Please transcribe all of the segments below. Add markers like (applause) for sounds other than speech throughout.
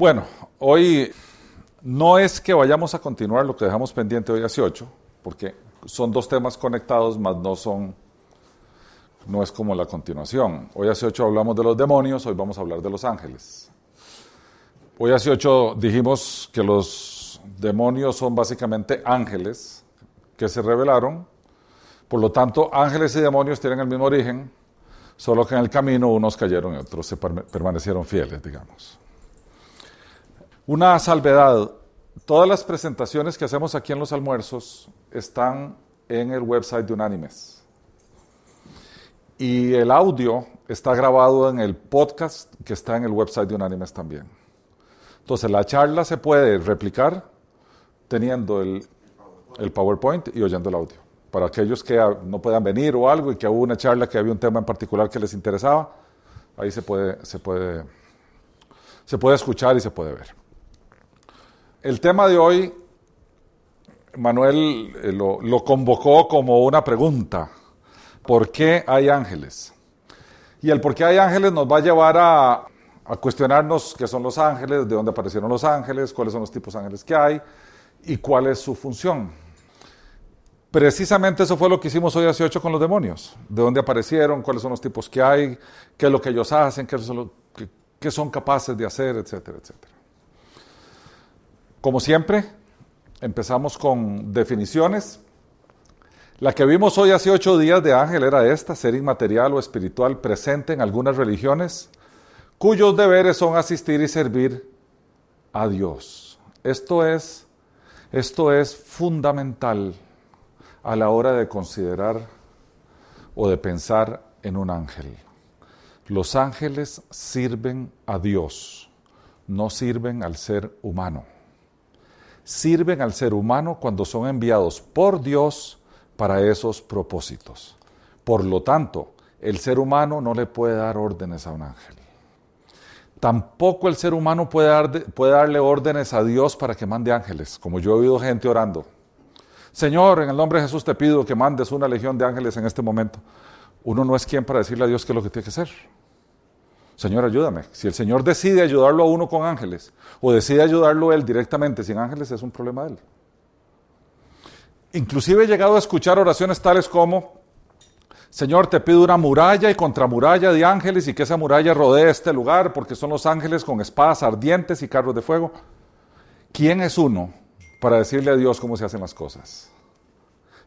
Bueno, hoy no es que vayamos a continuar lo que dejamos pendiente hoy hace ocho, porque son dos temas conectados, mas no son, no es como la continuación. Hoy hace ocho hablamos de los demonios, hoy vamos a hablar de los ángeles. Hoy hace ocho dijimos que los demonios son básicamente ángeles que se revelaron, por lo tanto ángeles y demonios tienen el mismo origen, solo que en el camino unos cayeron y otros se permanecieron fieles, digamos. Una salvedad, todas las presentaciones que hacemos aquí en los almuerzos están en el website de Unánimes. Y el audio está grabado en el podcast que está en el website de Unánimes también. Entonces la charla se puede replicar teniendo el, el PowerPoint y oyendo el audio. Para aquellos que no puedan venir o algo y que hubo una charla que había un tema en particular que les interesaba, ahí se puede, se puede, se puede escuchar y se puede ver. El tema de hoy, Manuel eh, lo, convocó como una pregunta. ¿Por qué hay ángeles? Y el por qué hay ángeles nos va a llevar a, cuestionarnos qué son los ángeles, de dónde aparecieron los ángeles, cuáles son los tipos de ángeles que hay y cuál es su función. Precisamente eso fue lo que hicimos hoy hace ocho con los demonios. De dónde aparecieron, cuáles son los tipos que hay, qué es lo que ellos hacen, qué son, qué son capaces de hacer, etcétera, etcétera. Como siempre, empezamos con definiciones. La que vimos hoy hace ocho días de ángel era esta, ser inmaterial o espiritual presente en algunas religiones, cuyos deberes son asistir y servir a Dios. Esto es, esto es fundamental a la hora de considerar o de pensar en un ángel. Los ángeles sirven a Dios, no sirven al ser humano sirven al ser humano cuando son enviados por Dios para esos propósitos. Por lo tanto, el ser humano no le puede dar órdenes a un ángel. Tampoco el ser humano puede, darle órdenes a Dios para que mande ángeles, como yo he oído gente orando. Señor, en el nombre de Jesús te pido que mandes una legión de ángeles en este momento. Uno no es quien para decirle a Dios qué es lo que tiene que hacer. Señor, ayúdame. Si el Señor decide ayudarlo a uno con ángeles o decide ayudarlo él directamente sin ángeles, es un problema de él. Inclusive he llegado a escuchar oraciones tales como, Señor, te pido una muralla y contramuralla de ángeles y que esa muralla rodee este lugar porque son los ángeles con espadas ardientes y carros de fuego. ¿Quién es uno para decirle a Dios cómo se hacen las cosas?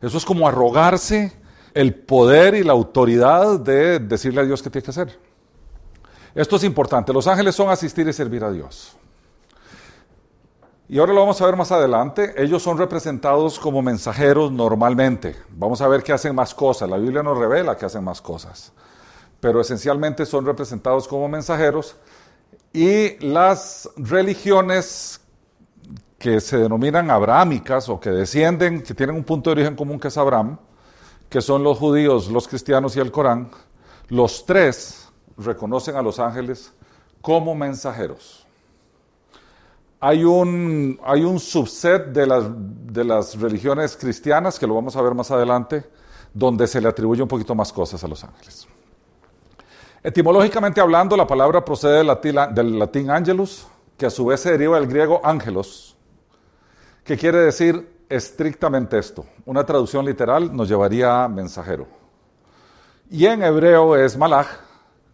Eso es como arrogarse el poder y la autoridad de decirle a Dios qué tiene que hacer. Esto es importante. Los ángeles son asistir y servir a Dios. Y ahora lo vamos a ver más adelante. Ellos son representados como mensajeros normalmente. Vamos a ver que hacen más cosas. La Biblia nos revela que hacen más cosas. Pero esencialmente son representados como mensajeros. Y las religiones que se denominan abrámicas o que descienden, que tienen un punto de origen común que es Abraham, que son los judíos, los cristianos y el Corán, los tres reconocen a los ángeles como mensajeros. Hay un, hay un subset de las, de las religiones cristianas, que lo vamos a ver más adelante, donde se le atribuye un poquito más cosas a los ángeles. Etimológicamente hablando, la palabra procede del latín, del latín angelus, que a su vez se deriva del griego ángelos, que quiere decir estrictamente esto. Una traducción literal nos llevaría a mensajero. Y en hebreo es malach,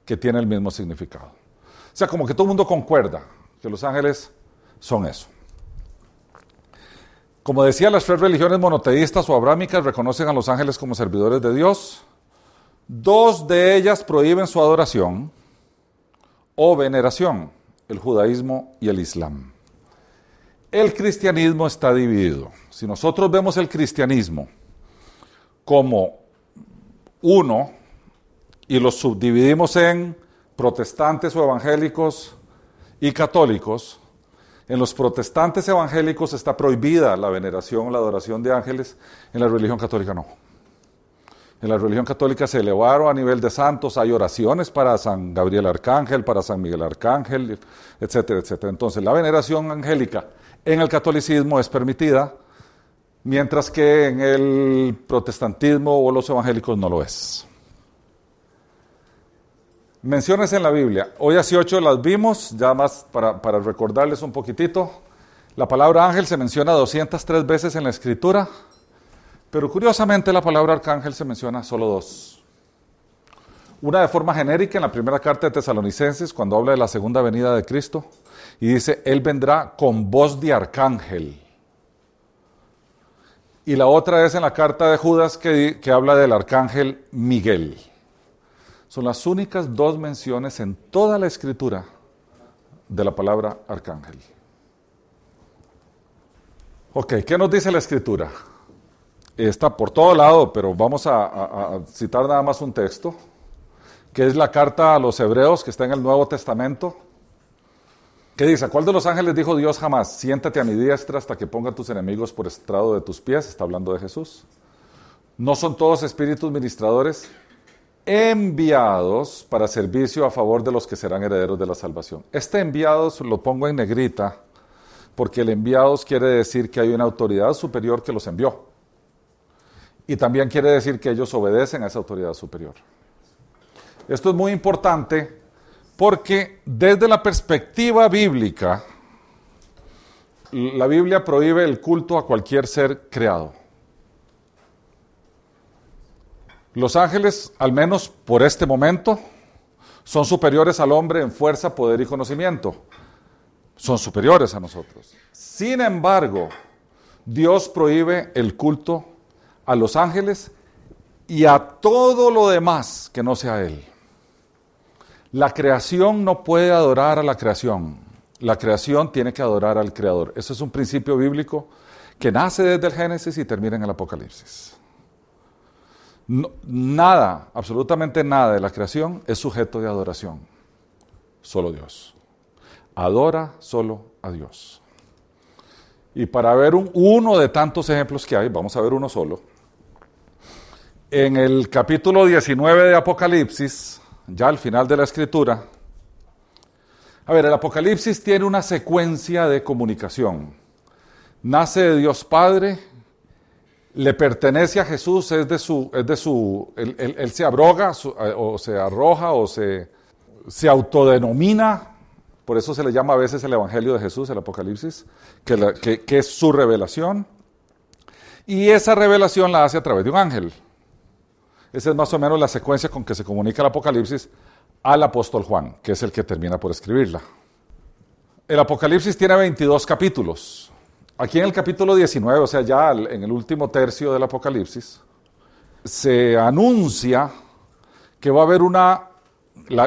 que tiene el mismo significado. O sea, como que todo el mundo concuerda que los ángeles son eso. Como decía, las tres religiones monoteístas o abrámicas reconocen a los ángeles como servidores de Dios. Dos de ellas prohíben su adoración o veneración, el judaísmo y el islam. El cristianismo está dividido. Si nosotros vemos el cristianismo como uno, y los subdividimos en protestantes o evangélicos y católicos, en los protestantes evangélicos está prohibida la veneración, la adoración de ángeles, en la religión católica no. En la religión católica se elevaron a nivel de santos, hay oraciones para San Gabriel Arcángel, para San Miguel Arcángel, etcétera, etcétera. Entonces la veneración angélica en el catolicismo es permitida, mientras que en el protestantismo o los evangélicos no lo es. Menciones en la Biblia. Hoy 18 las vimos, ya más para, para recordarles un poquitito. La palabra ángel se menciona 203 veces en la escritura, pero curiosamente la palabra arcángel se menciona solo dos. Una de forma genérica en la primera carta de Tesalonicenses, cuando habla de la segunda venida de Cristo, y dice, Él vendrá con voz de arcángel. Y la otra es en la carta de Judas que, que habla del arcángel Miguel. Son las únicas dos menciones en toda la escritura de la palabra arcángel. Ok, ¿qué nos dice la escritura? Está por todo lado, pero vamos a, citar nada más un texto, que es la carta a los hebreos que está en el Nuevo Testamento. ¿Qué dice? ¿A cuál de los ángeles dijo Dios jamás? Siéntate a mi diestra hasta que ponga a tus enemigos por estrado de tus pies. Está hablando de Jesús. ¿No son todos espíritus ministradores enviados para servicio a favor de los que serán herederos de la salvación? Este enviados lo pongo en negrita porque el enviados quiere decir que hay una autoridad superior que los envió. Y también quiere decir que ellos obedecen a esa autoridad superior. Esto es muy importante porque desde la perspectiva bíblica, la Biblia prohíbe el culto a cualquier ser creado. Los ángeles, al menos por este momento, son superiores al hombre en fuerza, poder y conocimiento son superiores a nosotros. Sin embargo, Dios prohíbe el culto a los ángeles y a todo lo demás que no sea Él. La creación no puede adorar a la creación. La creación tiene que adorar al Creador. Eso es un principio bíblico que nace desde el Génesis y termina en el Apocalipsis. Nada, absolutamente nada de la creación es sujeto de adoración. Solo Dios adora solo a Dios. Y para ver un, uno de tantos ejemplos que hay, vamos a ver uno solo. En el capítulo 19 de Apocalipsis, ya al final de la escritura, a ver, el Apocalipsis tiene una secuencia de comunicación. Nace de Dios Padre, le pertenece a Jesús, es de su, es de su, él, se abroga o se arroja o se, se autodenomina por eso se le llama a veces el Evangelio de Jesús, el Apocalipsis, que, que, es su revelación. Y esa revelación la hace a través de un ángel. Esa es más o menos la secuencia con que se comunica el Apocalipsis al apóstol Juan, que es el que termina por escribirla. El Apocalipsis tiene 22 capítulos. Aquí en el capítulo 19, o sea, ya en el último tercio del Apocalipsis, se anuncia que va a haber una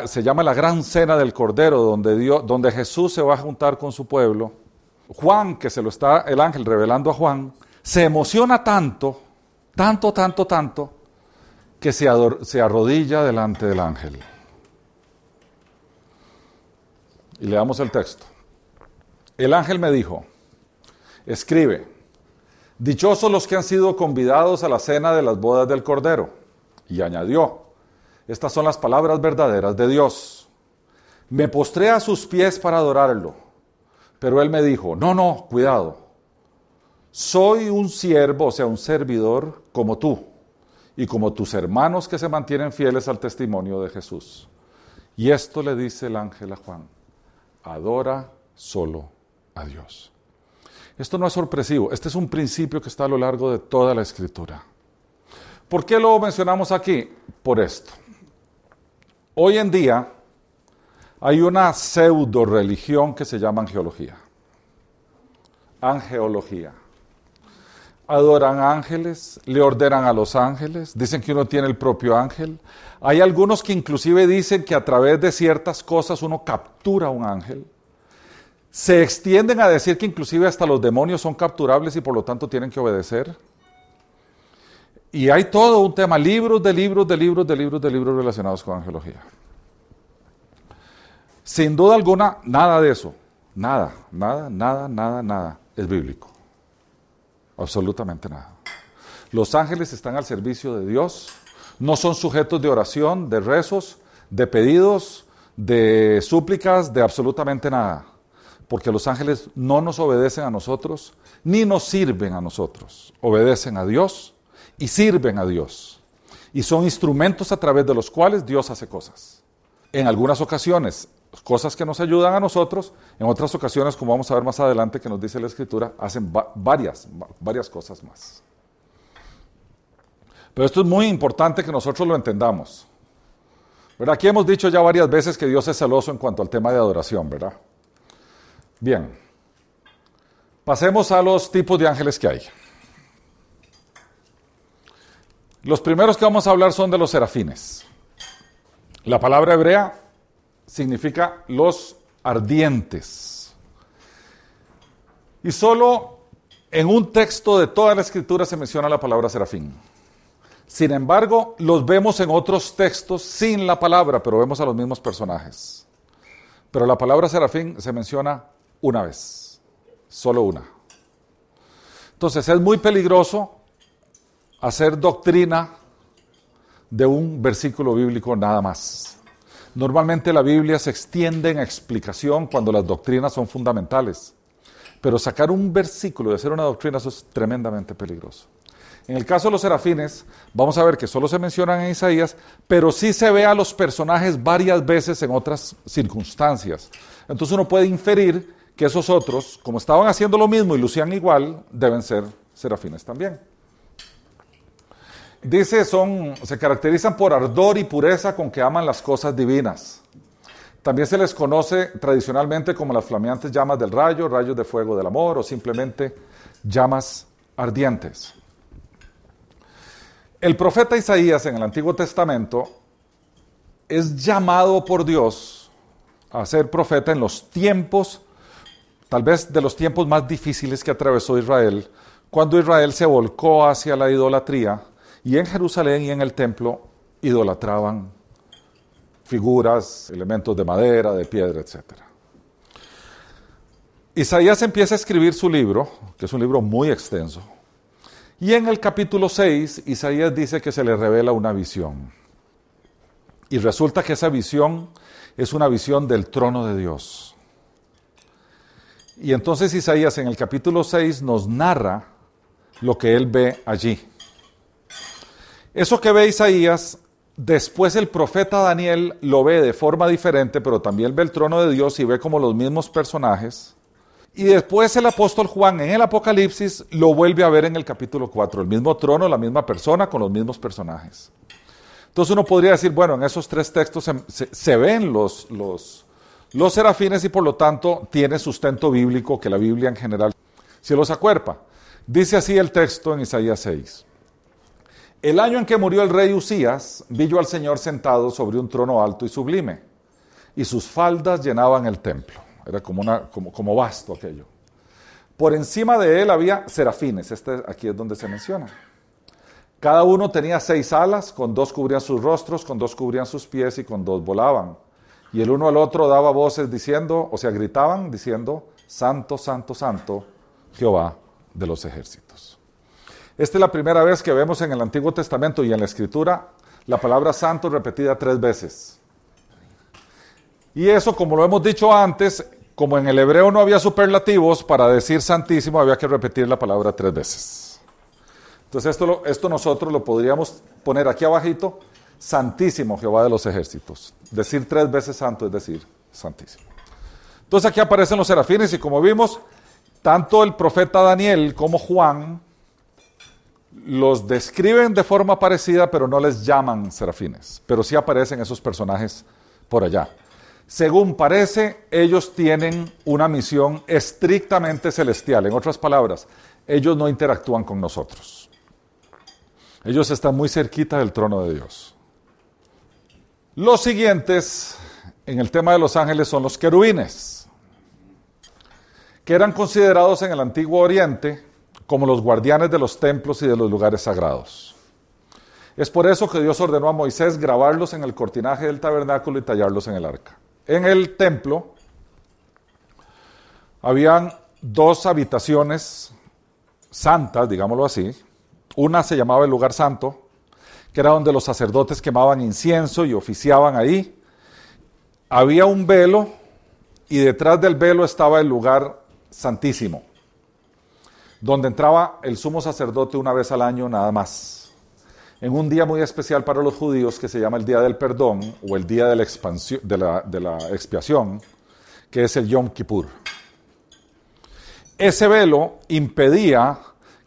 se llama la gran cena del Cordero, donde, Dios, donde Jesús se va a juntar con su pueblo. Juan, que se lo está el ángel revelando a Juan, se emociona tanto, tanto, tanto, tanto, que se, se arrodilla delante del ángel. Y leamos el texto. El ángel me dijo, escribe, dichosos los que han sido convidados a la cena de las bodas del Cordero. Y añadió, estas son las palabras verdaderas de Dios. Me postré a sus pies para adorarlo, pero él me dijo, no, no, cuidado. Soy un siervo, o sea, un servidor como tú y como tus hermanos que se mantienen fieles al testimonio de Jesús. Y esto le dice el ángel a Juan, adora solo a Dios. Esto no es sorpresivo, este es un principio que está a lo largo de toda la escritura. ¿Por qué lo mencionamos aquí? Por esto. Hoy en día hay una pseudo religión que se llama angeología. Angeología. Adoran ángeles, le ordenan a los ángeles, dicen que uno tiene el propio ángel. Hay algunos que inclusive dicen que a través de ciertas cosas uno captura un ángel. Se extienden a decir que inclusive hasta los demonios son capturables y por lo tanto tienen que obedecer. Y hay todo un tema, libros de libros, de libros, de libros, de libros relacionados con angelología. Sin duda alguna, nada de eso, nada, nada, nada, nada, nada es bíblico. Absolutamente nada. Los ángeles están al servicio de Dios, no son sujetos de oración, de rezos, de pedidos, de súplicas, de absolutamente nada. Porque los ángeles no nos obedecen a nosotros, ni nos sirven a nosotros. Obedecen a Dios y sirven a Dios. Y son instrumentos a través de los cuales Dios hace cosas. en algunas ocasiones cosas que nos ayudan a nosotros, en otras ocasiones, como vamos a ver más adelante que nos dice la Escritura, hacen varias, varias cosas más. Pero esto es muy importante que nosotros lo entendamos. ¿Verdad? Aquí hemos dicho ya varias veces que Dios es celoso en cuanto al tema de adoración, ¿verdad? Bien, pasemos a los tipos de ángeles que hay. Los primeros que vamos a hablar son de los serafines. La palabra hebrea significa los ardientes. Y solo en un texto de toda la escritura se menciona la palabra serafín. Sin embargo, los vemos en otros textos sin la palabra, pero vemos a los mismos personajes. Pero la palabra serafín se menciona una vez, solo una. Entonces es muy peligroso hacer doctrina de un versículo bíblico nada más. Normalmente la Biblia se extiende en explicación cuando las doctrinas son fundamentales, pero sacar un versículo y hacer una doctrina es tremendamente peligroso. En el caso de los serafines, vamos a ver que solo se mencionan en Isaías, pero sí se ve a los personajes varias veces en otras circunstancias. Entonces uno puede inferir que esos otros, como estaban haciendo lo mismo y lucían igual, deben ser serafines también. Dice, son, se caracterizan por ardor y pureza con que aman las cosas divinas. También se les conoce tradicionalmente como las flameantes llamas del rayo, rayos de fuego del amor o simplemente llamas ardientes. El profeta Isaías en el Antiguo Testamento es llamado por Dios a ser profeta en los tiempos, tal vez de los tiempos más difíciles que atravesó Israel, cuando Israel se volcó hacia la idolatría y en Jerusalén y en el templo idolatraban figuras, elementos de madera, de piedra, etc. Isaías empieza a escribir su libro, que es un libro muy extenso, y en el capítulo 6, Isaías dice que se le revela una visión. Y resulta que esa visión es una visión del trono de Dios. Y entonces Isaías en el capítulo 6 nos narra lo que él ve allí. Eso que ve Isaías, después el profeta Daniel lo ve de forma diferente, pero también ve el trono de Dios y ve como los mismos personajes. Y después el apóstol Juan en el Apocalipsis lo vuelve a ver en el capítulo 4, el mismo trono, la misma persona con los mismos personajes. Entonces uno podría decir, bueno, en esos tres textos se, ven los, los, los serafines y por lo tanto tiene sustento bíblico que la Biblia en general se los acuerpa. Dice así el texto en Isaías 6. El año en que murió el rey Usías, vi yo al Señor sentado sobre un trono alto y sublime, y sus faldas llenaban el templo. Era como, una, como, como vasto aquello. Por encima de él había serafines, este aquí es donde se menciona. Cada uno tenía seis alas, con dos cubrían sus rostros, con dos cubrían sus pies y con dos volaban. Y el uno al otro daba voces diciendo, o sea, gritaban diciendo, Santo, Santo, Santo, Jehová de los ejércitos. Esta es la primera vez que vemos en el Antiguo Testamento y en la Escritura la palabra santo repetida tres veces. Y eso, como lo hemos dicho antes, como en el hebreo no había superlativos, para decir santísimo había que repetir la palabra tres veces. Entonces esto, esto nosotros lo podríamos poner aquí abajito, santísimo Jehová de los ejércitos. Decir tres veces santo es decir santísimo. Entonces aquí aparecen los serafines y como vimos, tanto el profeta Daniel como Juan los describen de forma parecida, pero no les llaman serafines, pero sí aparecen esos personajes por allá. Según parece, ellos tienen una misión estrictamente celestial. En otras palabras, ellos no interactúan con nosotros. Ellos están muy cerquita del trono de Dios. Los siguientes en el tema de los ángeles son los querubines, que eran considerados en el antiguo Oriente como los guardianes de los templos y de los lugares sagrados. Es por eso que Dios ordenó a Moisés grabarlos en el cortinaje del tabernáculo y tallarlos en el arca. En el templo habían dos habitaciones santas, digámoslo así. Una se llamaba el lugar santo, que era donde los sacerdotes quemaban incienso y oficiaban ahí. Había un velo y detrás del velo estaba el lugar santísimo, donde entraba el sumo sacerdote una vez al año nada más. en un día muy especial para los judíos que se llama el Día del Perdón o el Día de la, de la Expiación, que es el Yom Kippur. Ese velo impedía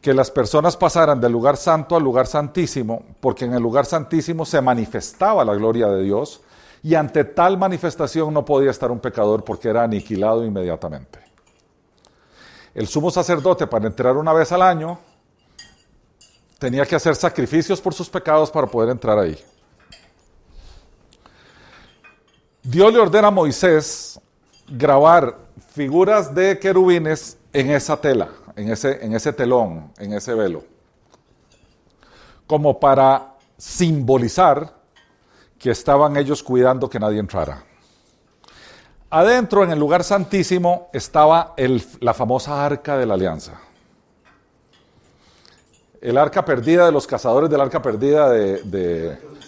que las personas pasaran del lugar santo al lugar santísimo, porque en el lugar santísimo se manifestaba la gloria de Dios y ante tal manifestación no podía estar un pecador porque era aniquilado inmediatamente. El sumo sacerdote para entrar una vez al año tenía que hacer sacrificios por sus pecados para poder entrar ahí. Dios le ordena a Moisés grabar figuras de querubines en esa tela, en ese, telón, en ese velo, como para simbolizar que estaban ellos cuidando que nadie entrara. Adentro, en el lugar santísimo, estaba la famosa arca de la alianza. El arca perdida de los cazadores del arca perdida de,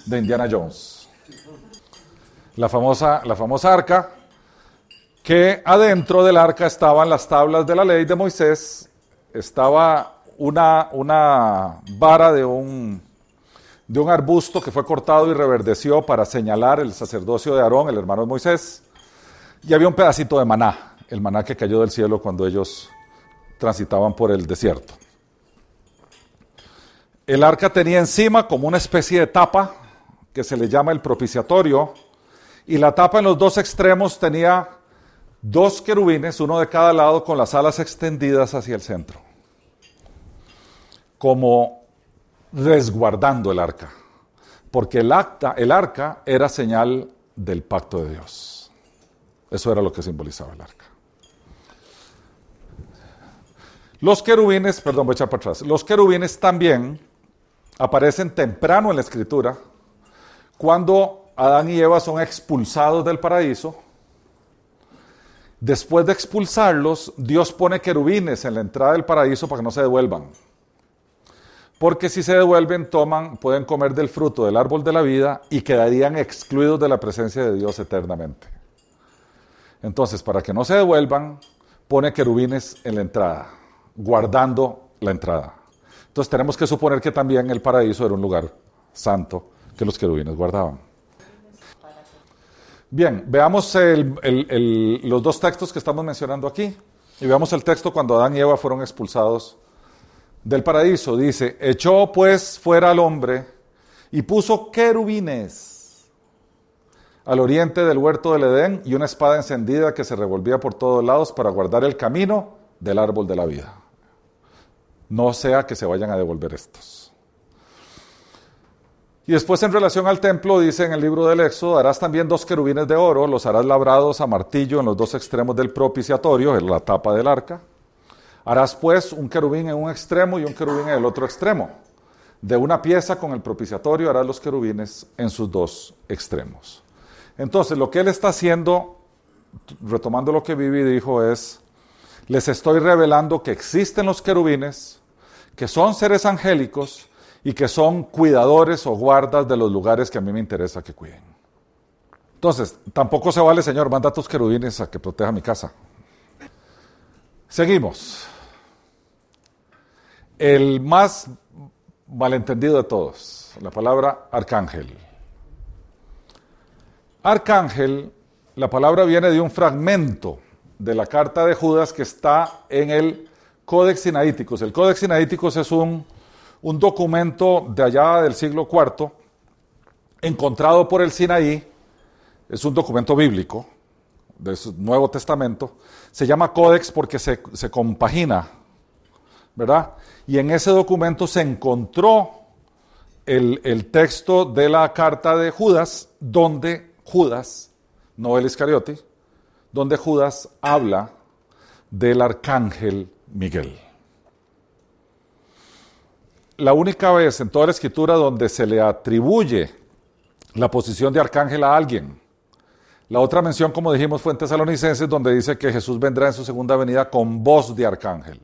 de Indiana Jones. La famosa, la famosa arca que adentro del arca estaban las tablas de la ley de Moisés, estaba una, una vara de un, de un arbusto que fue cortado y reverdeció para señalar el sacerdocio de Aarón, el hermano de Moisés, y había un pedacito de maná, el maná que cayó del cielo cuando ellos transitaban por el desierto. El arca tenía encima como una especie de tapa que se le llama el propiciatorio, y la tapa en los dos extremos tenía dos querubines, uno de cada lado, con las alas extendidas hacia el centro, como resguardando el arca, porque el, acta, el arca era señal del pacto de Dios. Eso era lo que simbolizaba el arca. Los querubines, perdón, voy a echar para atrás, los querubines también aparecen temprano en la escritura, cuando Adán y Eva son expulsados del paraíso Después de expulsarlos, Dios pone querubines en la entrada del paraíso para que no se devuelvan. Porque si se devuelven, toman, pueden comer del fruto del árbol de la vida y quedarían excluidos de la presencia de Dios eternamente. Entonces, para que no se devuelvan, pone querubines en la entrada, guardando la entrada. Entonces tenemos que suponer que también el paraíso era un lugar santo que los querubines guardaban. Bien, veamos los dos textos que estamos mencionando aquí. Y veamos el texto cuando Adán y Eva fueron expulsados del paraíso. Dice, echó pues fuera al hombre y puso querubines al oriente del huerto del Edén y una espada encendida que se revolvía por todos lados para guardar el camino del árbol de la vida. No sea que se vayan a devolver estos. Y después en relación al templo, dice en el libro del Éxodo, harás también dos querubines de oro, los harás labrados a martillo en los dos extremos del propiciatorio, en la tapa del arca. Harás pues un querubín en un extremo y un querubín en el otro extremo. De una pieza con el propiciatorio harás los querubines en sus dos extremos. Entonces, lo que él está haciendo, retomando lo que Vivi dijo, es, les estoy revelando que existen los querubines, que son seres angélicos, y que son cuidadores o guardas de los lugares que a mí me interesa que cuiden. Entonces, tampoco se vale, Señor, manda a tus querubines a que proteja mi casa. Seguimos. El más malentendido de todos, la palabra arcángel. Arcángel, la palabra viene de un fragmento de la carta de Judas que está en el Codex Sinaíticos. El Codex Sinaíticos es un un documento de allá del siglo IV, encontrado por el Sinaí, es un documento bíblico, del Nuevo Testamento, se llama Códex porque se, compagina, ¿verdad? Y en ese documento se encontró el, el, texto de la carta de Judas, donde Judas, no el Iscariote, donde Judas habla del arcángel Miguel la única vez en toda la escritura donde se le atribuye la posición de arcángel a alguien. La otra mención, como dijimos, fue en Tesalonicenses, donde dice que Jesús vendrá en su segunda venida con voz de arcángel.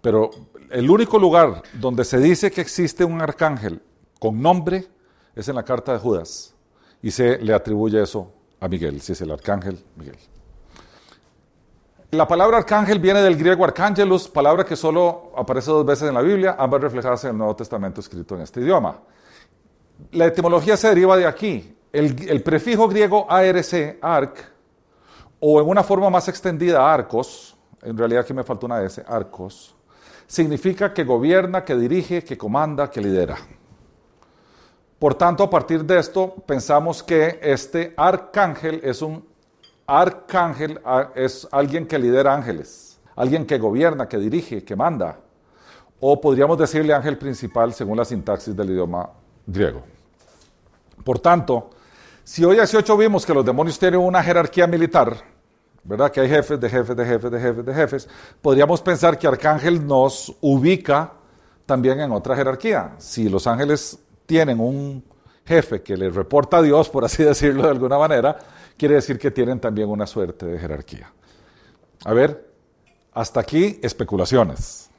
Pero el único lugar donde se dice que existe un arcángel con nombre es en la carta de Judas. Y se le atribuye eso a Miguel, si es el arcángel Miguel. La palabra arcángel viene del griego arcángelus, palabra que solo aparece dos veces en la Biblia, ambas reflejadas en el Nuevo Testamento escrito en este idioma. La etimología se deriva de aquí. El, prefijo griego ARC, arc, o en una forma más extendida, arcos, en realidad aquí me faltó una S, arcos, significa que gobierna, que dirige, que comanda, que lidera. Por tanto, a partir de esto, pensamos que este arcángel es un arcángel, es alguien que lidera ángeles, alguien que gobierna, que dirige, que manda. O podríamos decirle ángel principal según la sintaxis del idioma griego. Por tanto, si hoy 18 vimos que los demonios tienen una jerarquía militar, ¿verdad? Que hay jefes de jefes de jefes de jefes de jefes, podríamos pensar que arcángel nos ubica también en otra jerarquía. Si los ángeles tienen un jefe que les reporta a Dios, por así (laughs) decirlo de alguna manera, quiere decir que tienen también una suerte de jerarquía. A ver, hasta aquí especulaciones,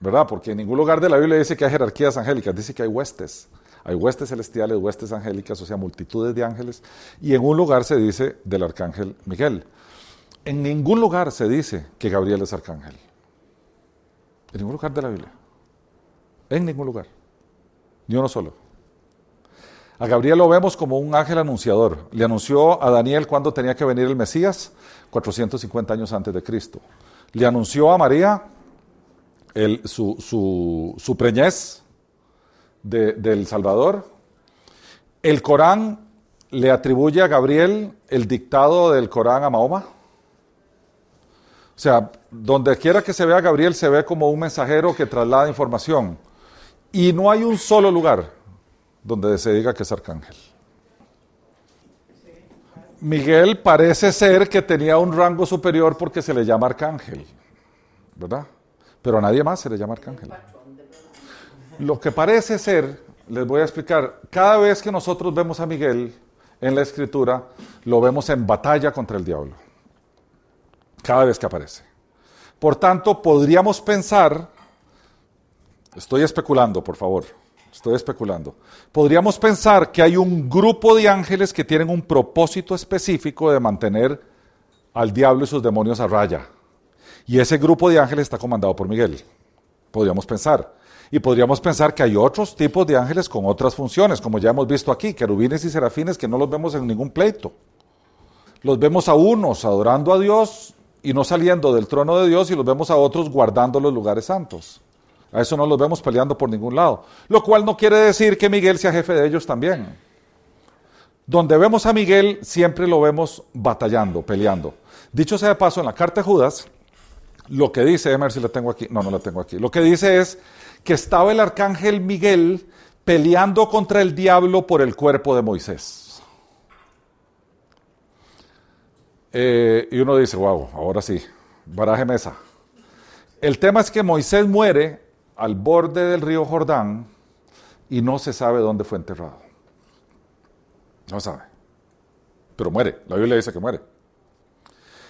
¿verdad? Porque en ningún lugar de la Biblia dice que hay jerarquías angélicas, dice que hay huestes. Hay huestes celestiales, huestes angélicas, o sea, multitudes de ángeles. Y en un lugar se dice del arcángel Miguel. En ningún lugar se dice que Gabriel es arcángel. En ningún lugar de la Biblia. En ningún lugar. Ni uno solo. A Gabriel lo vemos como un ángel anunciador. Le anunció a Daniel cuando tenía que venir el Mesías, 450 años antes de Cristo. Le anunció a María su, preñez del Salvador. El Corán le atribuye a Gabriel el dictado del Corán a Mahoma. O sea, donde quiera que se vea a Gabriel se ve como un mensajero que traslada información. Y no hay un solo lugar donde se diga que es arcángel. Miguel parece ser que tenía un rango superior porque se le llama arcángel, ¿verdad? Pero a nadie más se le llama arcángel. Lo que parece ser, les voy a explicar, cada vez que nosotros vemos a Miguel en la escritura, lo vemos en batalla contra el diablo. Cada vez que aparece. Por tanto, podríamos pensar, estoy especulando, por favor, estoy especulando, podríamos pensar que hay un grupo de ángeles que tienen un propósito específico de mantener al diablo y sus demonios a raya. Y ese grupo de ángeles está comandado por Miguel. Podríamos pensar. Y podríamos pensar que hay otros tipos de ángeles con otras funciones, como ya hemos visto aquí, querubines y serafines que no los vemos en ningún pleito. Los vemos a unos adorando a Dios y no saliendo del trono de Dios y los vemos a otros guardando los lugares santos. A eso no los vemos peleando por ningún lado. Lo cual no quiere decir que Miguel sea jefe de ellos también. Donde vemos a Miguel siempre lo vemos batallando, peleando. Dicho sea de paso, en la carta de Judas, lo que dice, a ver si la tengo aquí, no, no la tengo aquí, lo que dice es que estaba el arcángel Miguel peleando contra el diablo por el cuerpo de Moisés. Eh, y uno dice, wow, ahora sí, baraje mesa. El tema es que Moisés muere al borde del río Jordán y no se sabe dónde fue enterrado. No sabe. Pero muere. La Biblia dice que muere.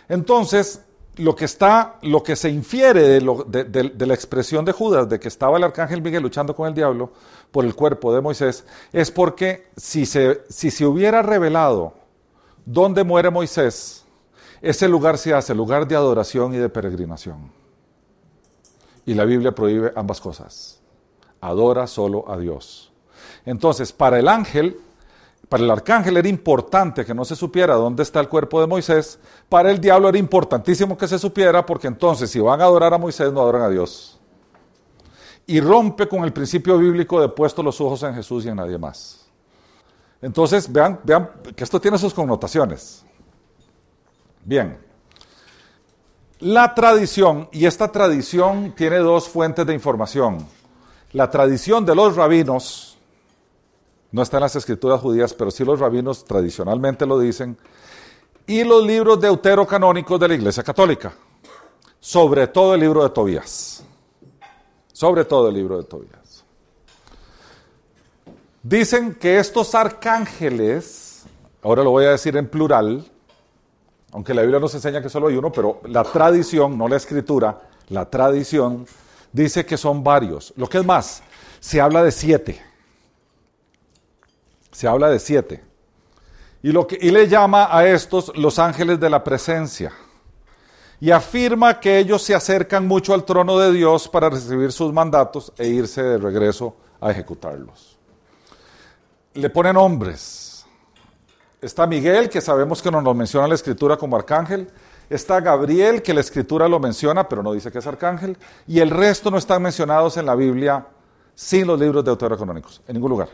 Entonces, lo que está, lo que se infiere de, la expresión de Judas, de que estaba el arcángel Miguel luchando con el diablo por el cuerpo de Moisés, es porque si se, si se hubiera revelado dónde muere Moisés, ese lugar se hace lugar de adoración y de peregrinación. Y la Biblia prohíbe ambas cosas. Adora solo a Dios. Entonces, para el ángel, para el arcángel era importante que no se supiera dónde está el cuerpo de Moisés. Para el diablo era importantísimo que se supiera porque entonces si van a adorar a Moisés no adoran a Dios. Y rompe con el principio bíblico de puesto los ojos en Jesús y en nadie más. Entonces, vean, vean que esto tiene sus connotaciones. Bien. La tradición, y esta tradición tiene dos fuentes de información. La tradición de los rabinos, no está en las escrituras judías, pero sí los rabinos tradicionalmente lo dicen, y los libros deuterocanónicos de la Iglesia Católica, sobre todo el libro de Tobías. Sobre todo el libro de Tobías. Dicen que estos arcángeles, ahora lo voy a decir en plural, aunque la Biblia nos enseña que solo hay uno, pero la tradición, no la escritura, la tradición dice que son varios. Lo que es más, se habla de siete. Se habla de siete. Y, lo que, y le llama a estos los ángeles de la presencia. Y afirma que ellos se acercan mucho al trono de Dios para recibir sus mandatos e irse de regreso a ejecutarlos. le ponen nombres. Está Miguel, que sabemos que no nos menciona la escritura como arcángel. Está Gabriel, que la escritura lo menciona, pero no dice que es arcángel. Y el resto no están mencionados en la Biblia sin los libros deuterocanónicos, en ningún lugar.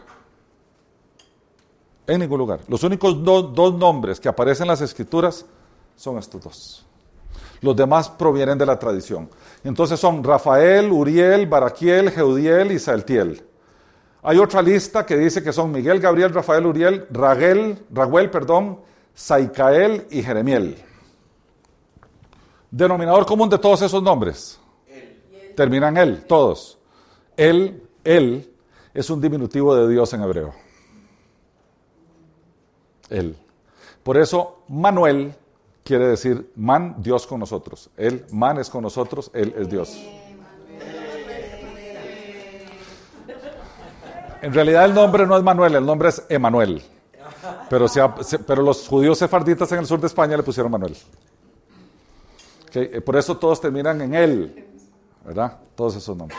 En ningún lugar. Los únicos dos nombres que aparecen en las escrituras son estos dos. Los demás provienen de la tradición. Entonces son Rafael, Uriel, Baraquiel, Jeudiel y Saltiel. Hay otra lista que dice que son Miguel, Gabriel, Rafael, Uriel, Raguel, Raguel, perdón, Saicael y Jeremiel. Denominador común de todos esos nombres. Terminan él, todos. Él, él es un diminutivo de Dios en hebreo. Él. Por eso Manuel quiere decir man, Dios con nosotros. Él, man es con nosotros, Él es Dios. En realidad el nombre no es Manuel, el nombre es Emanuel. Pero, los judíos sefarditas en el sur de España le pusieron Manuel. Eh, por eso todos terminan en él, ¿verdad? Todos esos nombres.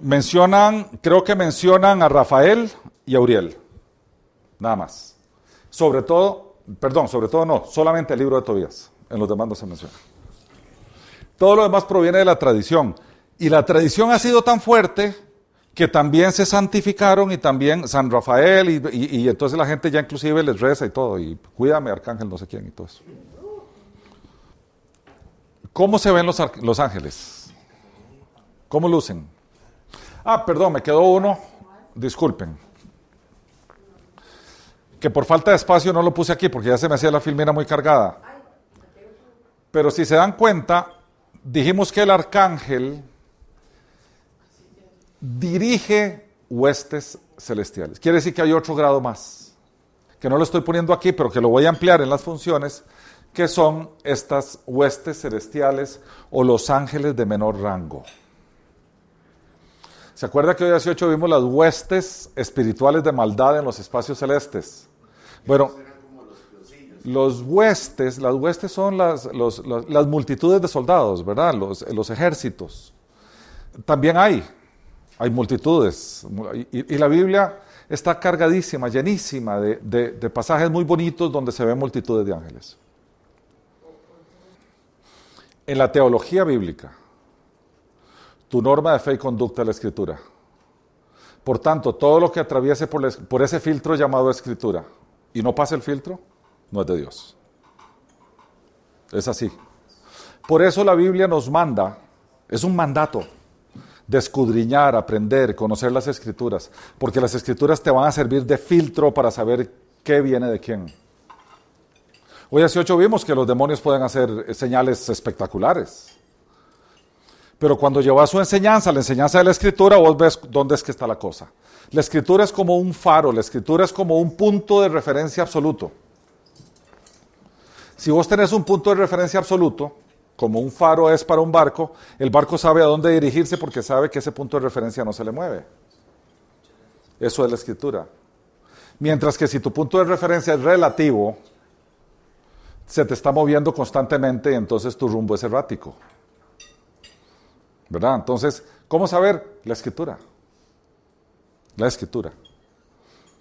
Mencionan, creo que mencionan a Rafael y a Uriel. Nada más. Sobre todo, perdón, sobre todo no, solamente el libro de Tobías. En los demás no se menciona. Todo lo demás proviene de la tradición. Y la tradición ha sido tan fuerte que también se santificaron y también San Rafael y, entonces la gente ya inclusive les reza y todo. Y cuídame, arcángel, no sé quién y todo eso. ¿Cómo se ven los, los ángeles? ¿Cómo lucen? Ah, perdón, me quedó uno. Disculpen. Que por falta de espacio no lo puse aquí porque ya se me hacía la filmina muy cargada. Pero si se dan cuenta, dijimos que el arcángel dirige huestes celestiales. Quiere decir que hay otro grado más, que no lo estoy poniendo aquí, pero que lo voy a ampliar en las funciones, que son estas huestes celestiales o los ángeles de menor rango. ¿Se acuerda que hoy a 18 vimos las huestes espirituales de maldad en los espacios celestes? Bueno, los huestes, las huestes son las, multitudes de soldados, ¿verdad? Los, ejércitos. También hay, hay multitudes. Y, la Biblia está cargadísima, llenísima de, pasajes muy bonitos donde se ven multitudes de ángeles. En la teología bíblica, tu norma de fe y conducta es la escritura. Por tanto, todo lo que atraviese por, ese filtro llamado escritura y no pase el filtro, no es de Dios. Es así. Por eso la Biblia nos manda, es un mandato, de escudriñar, aprender, conocer las escrituras, porque las escrituras te van a servir de filtro para saber qué viene de quién. Hoy hace ocho vimos que los demonios pueden hacer señales espectaculares. Pero cuando llevas su enseñanza, la enseñanza de la escritura, vos ves dónde es que está la cosa. La escritura es como un faro, la escritura es como un punto de referencia absoluto. Si vos tenés un punto de referencia absoluto, como un faro es para un barco, el barco sabe a dónde dirigirse porque sabe que ese punto de referencia no se le mueve. Eso es la escritura. Mientras que si tu punto de referencia es relativo, se te está moviendo constantemente y entonces tu rumbo es errático. ¿Verdad? Entonces, ¿cómo saber? La escritura. La escritura.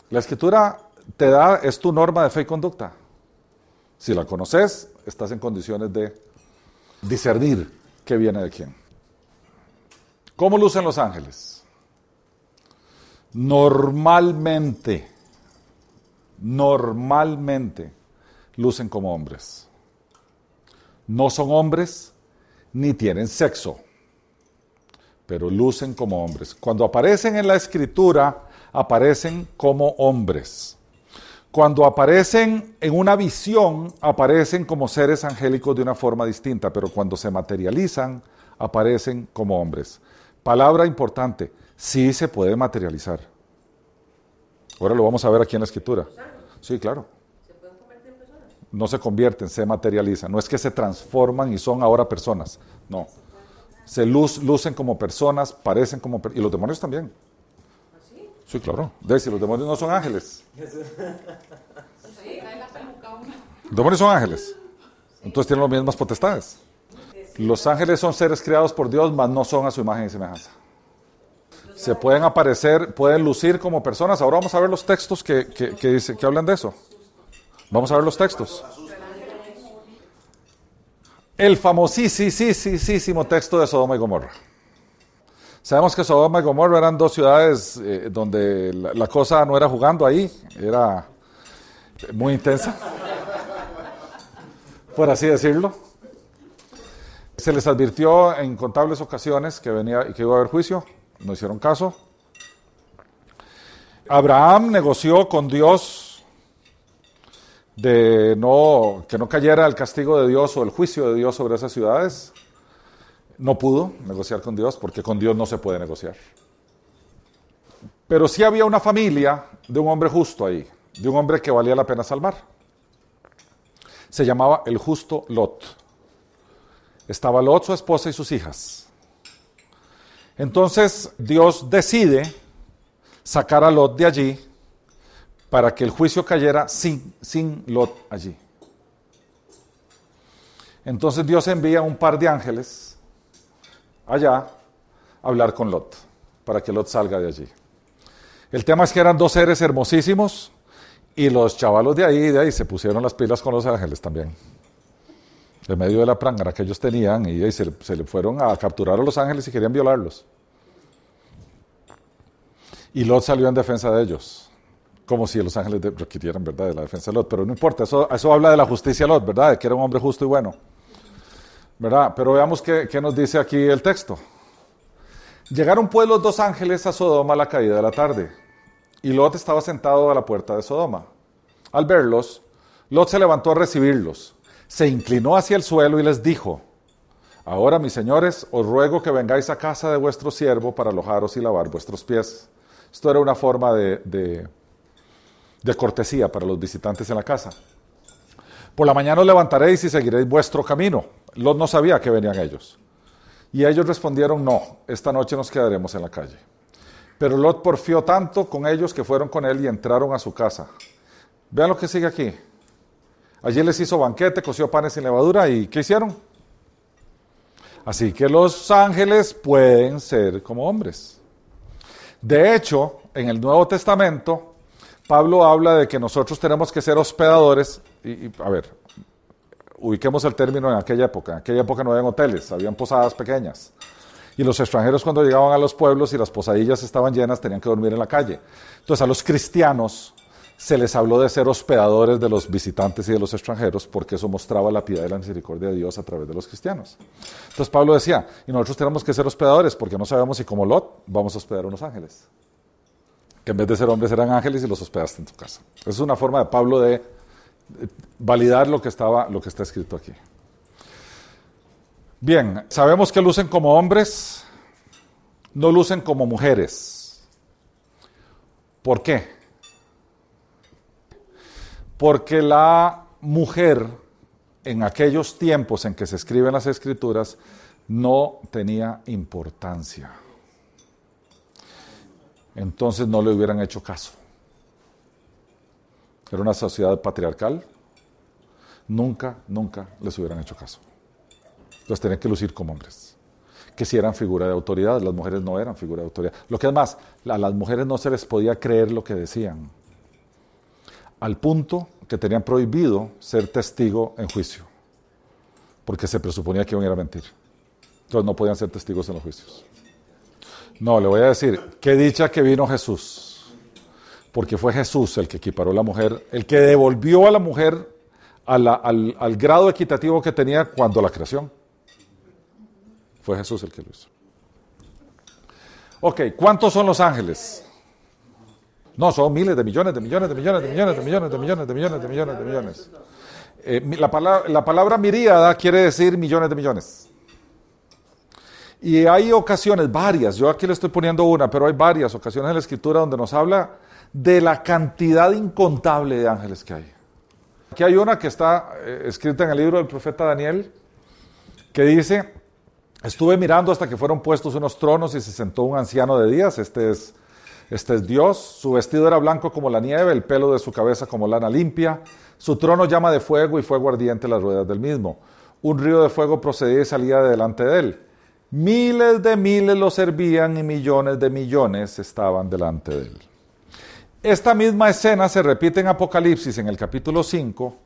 La escritura te da, es tu norma de fe y conducta. Si la conoces, estás en condiciones de discernir qué viene de quién. ¿Cómo lucen los ángeles? Normalmente, normalmente lucen como hombres. No son hombres ni tienen sexo pero lucen como hombres. Cuando aparecen en la escritura, aparecen como hombres. Cuando aparecen en una visión, aparecen como seres angélicos de una forma distinta, pero cuando se materializan, aparecen como hombres. Palabra importante, sí se puede materializar. Ahora lo vamos a ver aquí en la escritura. Sí, claro. No se convierten, se materializan. No es que se transforman y son ahora personas. No se lucen como personas, parecen como... y los demonios también. ¿Sí? Claro. De si los demonios no son ángeles. Los demonios son ángeles. Entonces tienen las mismas potestades. Los ángeles son seres creados por Dios, mas no son a su imagen y semejanza. Se pueden aparecer, pueden lucir como personas. Ahora vamos a ver los textos que, que, que hablan de eso. Vamos a ver los textos. El famosísimo texto de Sodoma y Gomorra. Sabemos que Sodoma y Gomorra eran dos ciudades eh, donde la, cosa no era jugando ahí, era muy intensa, por así decirlo. Se les advirtió en incontables ocasiones que, venía, que iba a haber juicio, no hicieron caso. Abraham negoció con Dios de no, que no cayera el castigo de Dios o el juicio de Dios sobre esas ciudades. No pudo negociar con Dios porque con Dios no se puede negociar. Pero sí había una familia de un hombre justo ahí, de un hombre que valía la pena salvar. Se llamaba el justo Lot. Estaba Lot, su esposa y sus hijas. Entonces Dios decide sacar a Lot de allí para que el juicio cayera sin, sin Lot allí. Entonces Dios envía un par de ángeles allá hablar con Lot, para que Lot salga de allí. El tema es que eran dos seres hermosísimos y los chavalos de ahí, de ahí se pusieron las pilas con los ángeles también. En medio de la prangara que ellos tenían y, se, se, le fueron a capturar a los ángeles y querían violarlos. Y Lot salió en defensa de ellos como si los ángeles requirieran, ¿verdad?, de la defensa de Lot. Pero no importa, eso, eso habla de la justicia de Lot, ¿verdad?, que era un hombre justo y bueno. ¿Verdad? Pero veamos qué, qué nos dice aquí el texto. Llegaron pues los dos ángeles a Sodoma a la caída de la tarde, y Lot estaba sentado a la puerta de Sodoma. Al verlos, Lot se levantó a recibirlos, se inclinó hacia el suelo y les dijo, Ahora, mis señores, os ruego que vengáis a casa de vuestro siervo para alojaros y lavar vuestros pies. Esto era una forma de de cortesía para los visitantes en la casa. Por la mañana os levantaréis y seguiréis vuestro camino. Lot no sabía que venían ellos. Y ellos respondieron, no, esta noche nos quedaremos en la calle. Pero Lot porfió tanto con ellos que fueron con él y entraron a su casa. Vean lo que sigue aquí. Allí les hizo banquete, coció panes sin levadura y ¿qué hicieron? Así que los ángeles pueden ser como hombres. De hecho, en el Nuevo Testamento, Pablo habla de que nosotros tenemos que ser hospedadores, y, a ver, ubiquemos el término en aquella época. En aquella época no habían hoteles, habían posadas pequeñas. Y los extranjeros cuando llegaban a los pueblos y las posadillas estaban llenas tenían que dormir en la calle. Entonces a los cristianos se les habló de ser hospedadores de los visitantes y de los extranjeros porque eso mostraba la piedad y la misericordia de Dios a través de los cristianos. Entonces Pablo decía, y nosotros tenemos que ser hospedadores porque no sabemos si como Lot vamos a hospedar a unos ángeles que en vez de ser hombres eran ángeles y los hospedaste en tu casa. Esa es una forma de Pablo de validar lo que, estaba, lo que está escrito aquí. Bien, sabemos que lucen como hombres, no lucen como mujeres. ¿Por qué? Porque la mujer en aquellos tiempos en que se escriben las escrituras no tenía importancia entonces no le hubieran hecho caso. Era una sociedad patriarcal, nunca, nunca les hubieran hecho caso. Los tenían que lucir como hombres, que si eran figura de autoridad, las mujeres no eran figura de autoridad. Lo que es más, a las mujeres no se les podía creer lo que decían, al punto que tenían prohibido ser testigo en juicio, porque se presuponía que iban a ir a mentir. Entonces no podían ser testigos en los juicios. No, le voy a decir, qué dicha que vino Jesús, porque fue Jesús el que equiparó a la mujer, el que devolvió a la mujer al, grado equitativo que tenía cuando la creación. Fue Jesús el que lo hizo. Ok, ¿cuántos son los ángeles? No, son miles de millones, de millones, de millones, de millones, de millones, de millones, de millones, de millones, de millones. Eh, la palabra miríada quiere decir millones de millones. Y hay ocasiones, varias, yo aquí le estoy poniendo una, pero hay varias ocasiones en la escritura donde nos habla de la cantidad incontable de ángeles que hay. Aquí hay una que está eh, escrita en el libro del profeta Daniel, que dice, estuve mirando hasta que fueron puestos unos tronos y se sentó un anciano de días, este es, este es Dios, su vestido era blanco como la nieve, el pelo de su cabeza como lana limpia, su trono llama de fuego y fuego ardiente las ruedas del mismo. un río de fuego procedía y salía de delante de él. Miles de miles lo servían y millones de millones estaban delante de él. Esta misma escena se repite en Apocalipsis en el capítulo 5,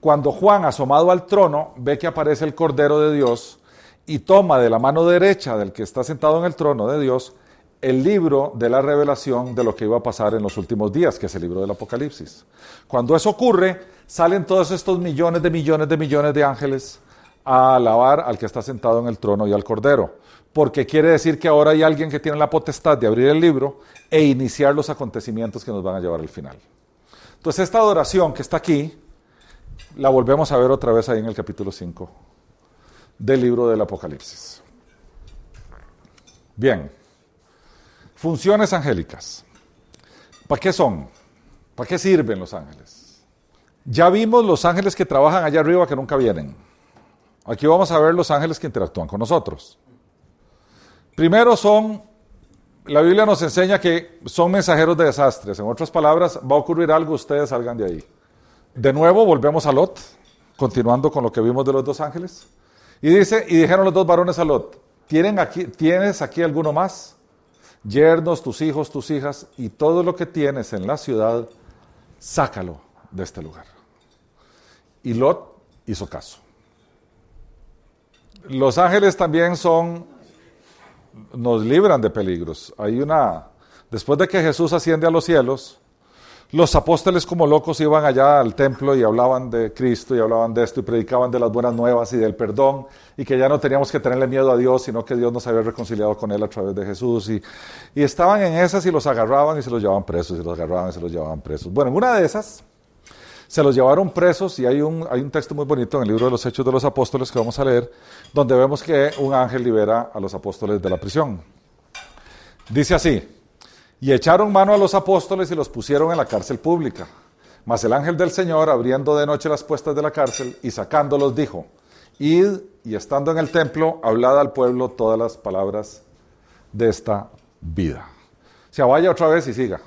cuando Juan, asomado al trono, ve que aparece el Cordero de Dios y toma de la mano derecha del que está sentado en el trono de Dios el libro de la revelación de lo que iba a pasar en los últimos días, que es el libro del Apocalipsis. Cuando eso ocurre, salen todos estos millones de millones de millones de ángeles a alabar al que está sentado en el trono y al Cordero, porque quiere decir que ahora hay alguien que tiene la potestad de abrir el libro e iniciar los acontecimientos que nos van a llevar al final. Entonces esta adoración que está aquí, la volvemos a ver otra vez ahí en el capítulo 5 del libro del Apocalipsis. Bien. Funciones angélicas. ¿Para qué son? ¿Para qué sirven los ángeles? Ya vimos los ángeles que trabajan allá arriba que nunca vienen. Aquí vamos a ver los ángeles que interactúan con nosotros. Primero son, la Biblia nos enseña que son mensajeros de desastres. En otras palabras, va a ocurrir algo, ustedes salgan de ahí. De nuevo, volvemos a Lot, continuando con lo que vimos de los dos ángeles. Y dice, y dijeron los dos varones a Lot, ¿Tienen aquí, ¿tienes aquí alguno más? yernos, tus hijos, tus hijas y todo lo que tienes en la ciudad, sácalo de este lugar. Y Lot hizo caso. Los ángeles también son, nos libran de peligros. Hay una, después de que Jesús asciende a los cielos, los apóstoles como locos iban allá al templo y hablaban de Cristo y hablaban de esto y predicaban de las buenas nuevas y del perdón y que ya no teníamos que tenerle miedo a Dios, sino que Dios nos había reconciliado con Él a través de Jesús. Y, y estaban en esas y los agarraban y se los llevaban presos y los agarraban y se los llevaban presos. Bueno, en una de esas se los llevaron presos y hay un, hay un texto muy bonito en el libro de los Hechos de los Apóstoles que vamos a leer, donde vemos que un ángel libera a los apóstoles de la prisión. Dice así, y echaron mano a los apóstoles y los pusieron en la cárcel pública. Mas el ángel del Señor, abriendo de noche las puertas de la cárcel y sacándolos, dijo, Id y estando en el templo, hablad al pueblo todas las palabras de esta vida. O sea, vaya otra vez y siga.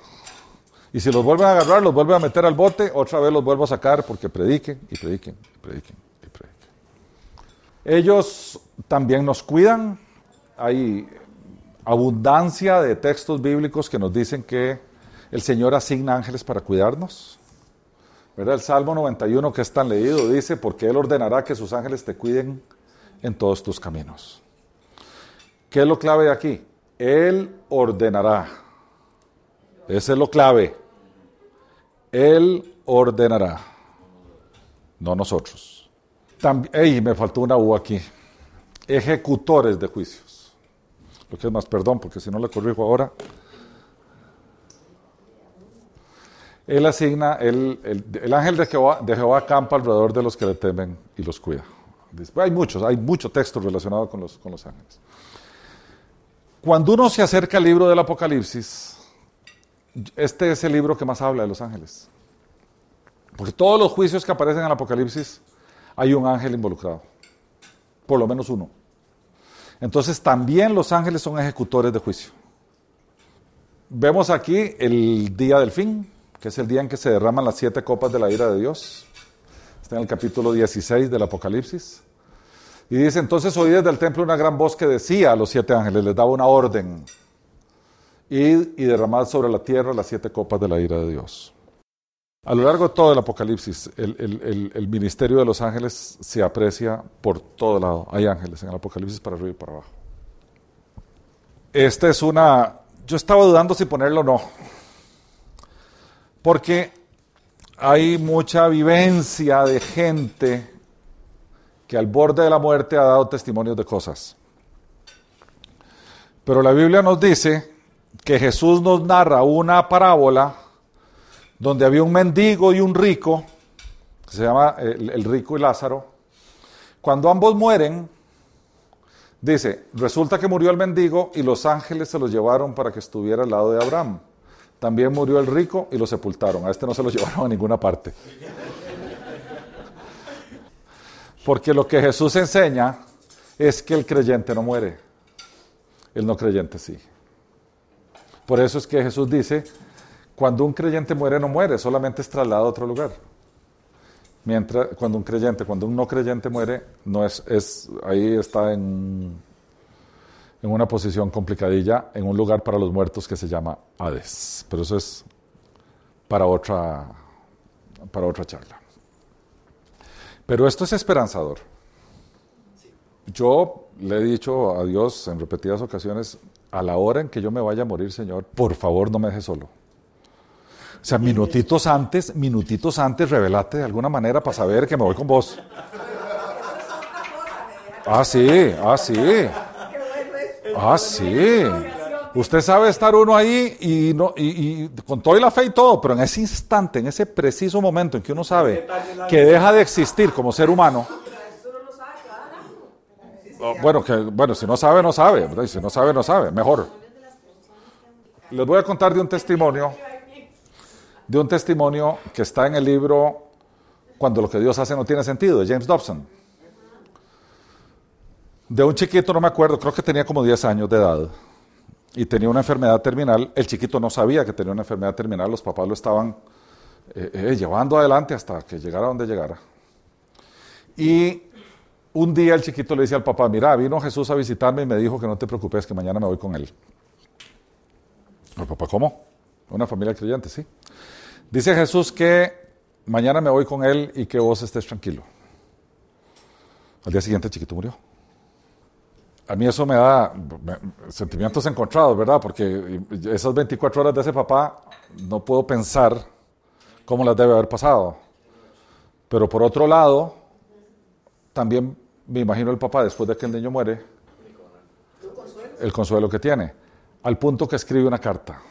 Y si los vuelven a agarrar, los vuelven a meter al bote, otra vez los vuelvo a sacar porque prediquen y prediquen y prediquen y prediquen. Ellos también nos cuidan. Hay abundancia de textos bíblicos que nos dicen que el Señor asigna ángeles para cuidarnos. ¿Verdad? El Salmo 91 que es tan leído dice, porque Él ordenará que sus ángeles te cuiden en todos tus caminos. ¿Qué es lo clave de aquí? Él ordenará. Ese es lo clave. Él ordenará. No nosotros. También, me faltó una U aquí. Ejecutores de juicios lo que es más, perdón, porque si no le corrijo ahora. Él asigna, el, ángel de Jehová, de Jehová campa alrededor de los que le temen y los cuida. Hay muchos, hay mucho texto relacionado con los, con los ángeles. Cuando uno se acerca al libro del Apocalipsis, este es el libro que más habla de los ángeles. Porque todos los juicios que aparecen en el Apocalipsis hay un ángel involucrado. Por lo menos uno. Entonces también los ángeles son ejecutores de juicio. Vemos aquí el día del fin, que es el día en que se derraman las siete copas de la ira de Dios. Está en el capítulo 16 del Apocalipsis. Y dice, entonces oí desde el templo una gran voz que decía a los siete ángeles, les daba una orden, y derramad sobre la tierra las siete copas de la ira de Dios. A lo largo de todo el Apocalipsis, el, ministerio de los ángeles se aprecia por todo lado. Hay ángeles en el Apocalipsis para arriba y para abajo. Esta es una... Yo estaba dudando si ponerlo o no. Porque hay mucha vivencia de gente que al borde de la muerte ha dado testimonios de cosas. Pero la Biblia nos dice que Jesús nos narra una parábola donde había un mendigo y un rico, que se llama el, rico y Lázaro. Cuando ambos mueren, dice, resulta que murió el mendigo y los ángeles se los llevaron para que estuviera al lado de Abraham. También murió el rico y lo sepultaron. A este no se lo (laughs) llevaron a ninguna parte. Porque lo que Jesús enseña es que el creyente no muere, el no creyente sí. Por eso es que Jesús dice, cuando un creyente muere, no muere, solamente es trasladado a otro lugar. Mientras, cuando un creyente, cuando un no creyente muere, no es, es ahí está en, en una posición complicadilla, en un lugar para los muertos que se llama Hades. Pero eso es para otra, para otra charla. Pero esto es esperanzador. Yo le he dicho a Dios en repetidas ocasiones, a la hora en que yo me vaya a morir, Señor, por favor no me deje solo. O sea, minutitos antes, minutitos antes, revelate de alguna manera para saber que me voy con vos. Ah, sí, ah, sí. Ah, sí. Usted sabe estar uno ahí y, no, y, con toda la fe y todo, pero en ese instante, en ese preciso momento en que uno sabe que deja de existir como ser humano. Oh, bueno, que, bueno, si no sabe, no sabe. Si no sabe, no sabe. Mejor. Les voy a contar de un testimonio, de un testimonio que está en el libro Cuando lo que Dios hace no tiene sentido, de James Dobson. De un chiquito, no me acuerdo, creo que tenía como 10 años de edad y tenía una enfermedad terminal. El chiquito no sabía que tenía una enfermedad terminal, los papás lo estaban eh, eh, llevando adelante hasta que llegara donde llegara. Y un día el chiquito le dice al papá, mira, vino Jesús a visitarme y me dijo que no te preocupes, que mañana me voy con él. El papá, ¿cómo? Una familia creyente, sí. Dice Jesús que mañana me voy con él y que vos estés tranquilo. Al día siguiente el chiquito murió a mí eso me da sentimientos encontrados, ¿verdad? Porque esas 24 horas de ese papá no puedo pensar cómo las debe haber pasado. Pero por otro lado, también me imagino el papá después de que el niño muere, el consuelo que tiene, al punto que escribe una carta.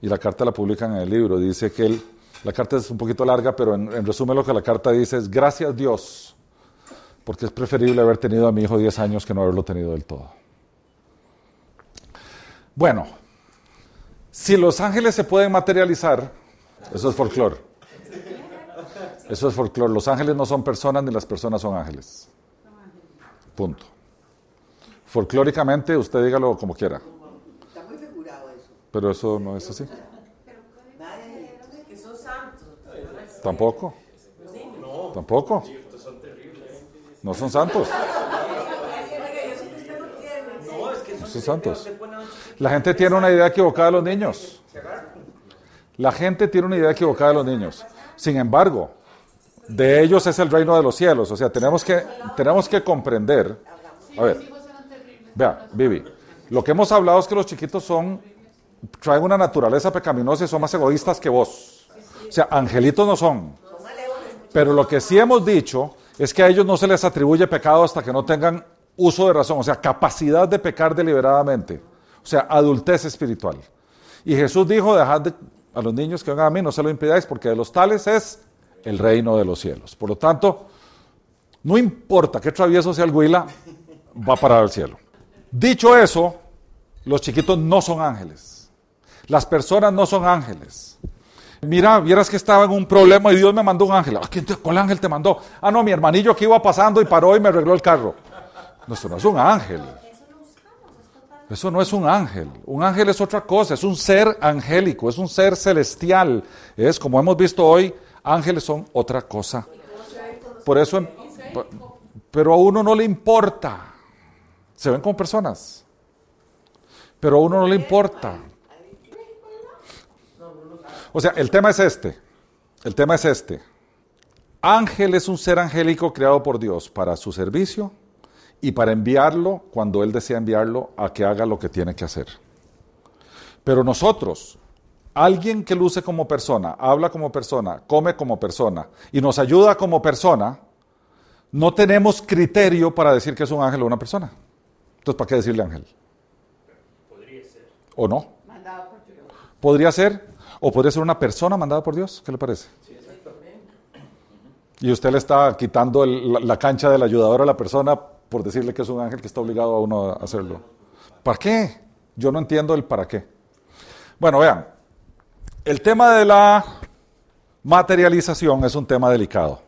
Y la carta la publican en el libro. Dice que él, la carta es un poquito larga, pero en, en resumen lo que la carta dice es, gracias Dios porque es preferible haber tenido a mi hijo 10 años que no haberlo tenido del todo. Bueno, si los ángeles se pueden materializar, eso es folclore. Eso es folclore. Los ángeles no son personas ni las personas son ángeles. Punto. Folclóricamente, usted dígalo como quiera. Pero eso no es así. Tampoco. Tampoco. No son santos. No son santos. La gente tiene una idea equivocada de los niños. La gente tiene una idea equivocada de los niños. Sin embargo, de ellos es el reino de los cielos. O sea, tenemos que, tenemos que comprender. A ver, vea, Vivi, lo que hemos hablado es que los chiquitos son, traen una naturaleza pecaminosa y son más egoístas que vos. O sea, angelitos no son. Pero lo que sí hemos dicho es que a ellos no se les atribuye pecado hasta que no tengan uso de razón, o sea, capacidad de pecar deliberadamente, o sea, adultez espiritual. Y Jesús dijo, dejad a los niños que vengan a mí, no se lo impidáis, porque de los tales es el reino de los cielos. Por lo tanto, no importa qué travieso sea el huila, va a parar al cielo. Dicho eso, los chiquitos no son ángeles. Las personas no son ángeles. Mira, vieras que estaba en un problema y Dios me mandó un ángel. ¿A quién ¿Cuál ángel te mandó? Ah, no, mi hermanillo que iba pasando y paró y me arregló el carro. No, eso no es un ángel. Eso no es un ángel. Un ángel es otra cosa, es un ser angélico, es un ser celestial. Es como hemos visto hoy, ángeles son otra cosa. Por eso, pero a uno no le importa. Se ven como personas. Pero a uno no le importa. O sea, el tema es este. El tema es este. Ángel es un ser angélico creado por Dios para su servicio y para enviarlo cuando Él desea enviarlo a que haga lo que tiene que hacer. Pero nosotros, alguien que luce como persona, habla como persona, come como persona y nos ayuda como persona, no tenemos criterio para decir que es un ángel o una persona. Entonces, ¿para qué decirle ángel? Podría ser. ¿O no? Podría ser. O podría ser una persona mandada por Dios. ¿Qué le parece? Sí, exactamente. Y usted le está quitando la, cancha del ayudador a la persona por decirle que es un ángel que está obligado a uno a hacerlo. ¿Para qué? Yo no entiendo el para qué. Bueno, vean, el tema de la materialización es un tema delicado.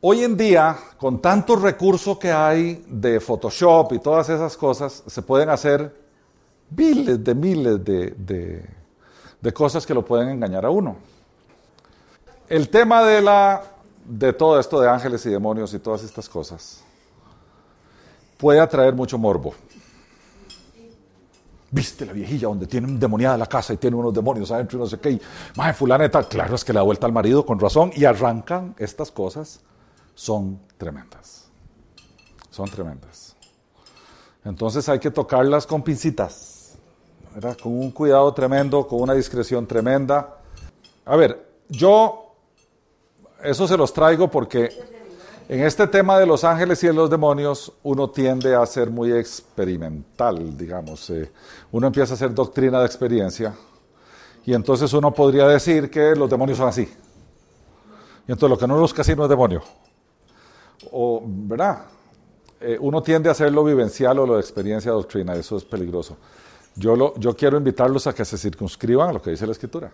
Hoy en día, con tantos recursos que hay de Photoshop y todas esas cosas, se pueden hacer miles de miles de, de cosas que lo pueden engañar a uno. el tema de, la, de todo esto de ángeles y demonios y todas estas cosas puede atraer mucho morbo. Viste la viejilla donde tiene un demoniada la casa y tiene unos demonios adentro y no sé qué. Madre fulaneta, claro es que le da vuelta al marido con razón y arrancan estas cosas. Son tremendas. Son tremendas. Entonces hay que tocarlas con pincitas, con un cuidado tremendo, con una discreción tremenda. A ver, yo eso se los traigo porque en este tema de los ángeles y de los demonios, uno tiende a ser muy experimental, digamos. Eh, uno empieza a hacer doctrina de experiencia y entonces uno podría decir que los demonios son así. Y entonces lo que no busca así no es demonio. O, ¿verdad? Eh, uno tiende a hacer lo vivencial o lo de experiencia doctrina, eso es peligroso. Yo, lo, yo quiero invitarlos a que se circunscriban a lo que dice la Escritura.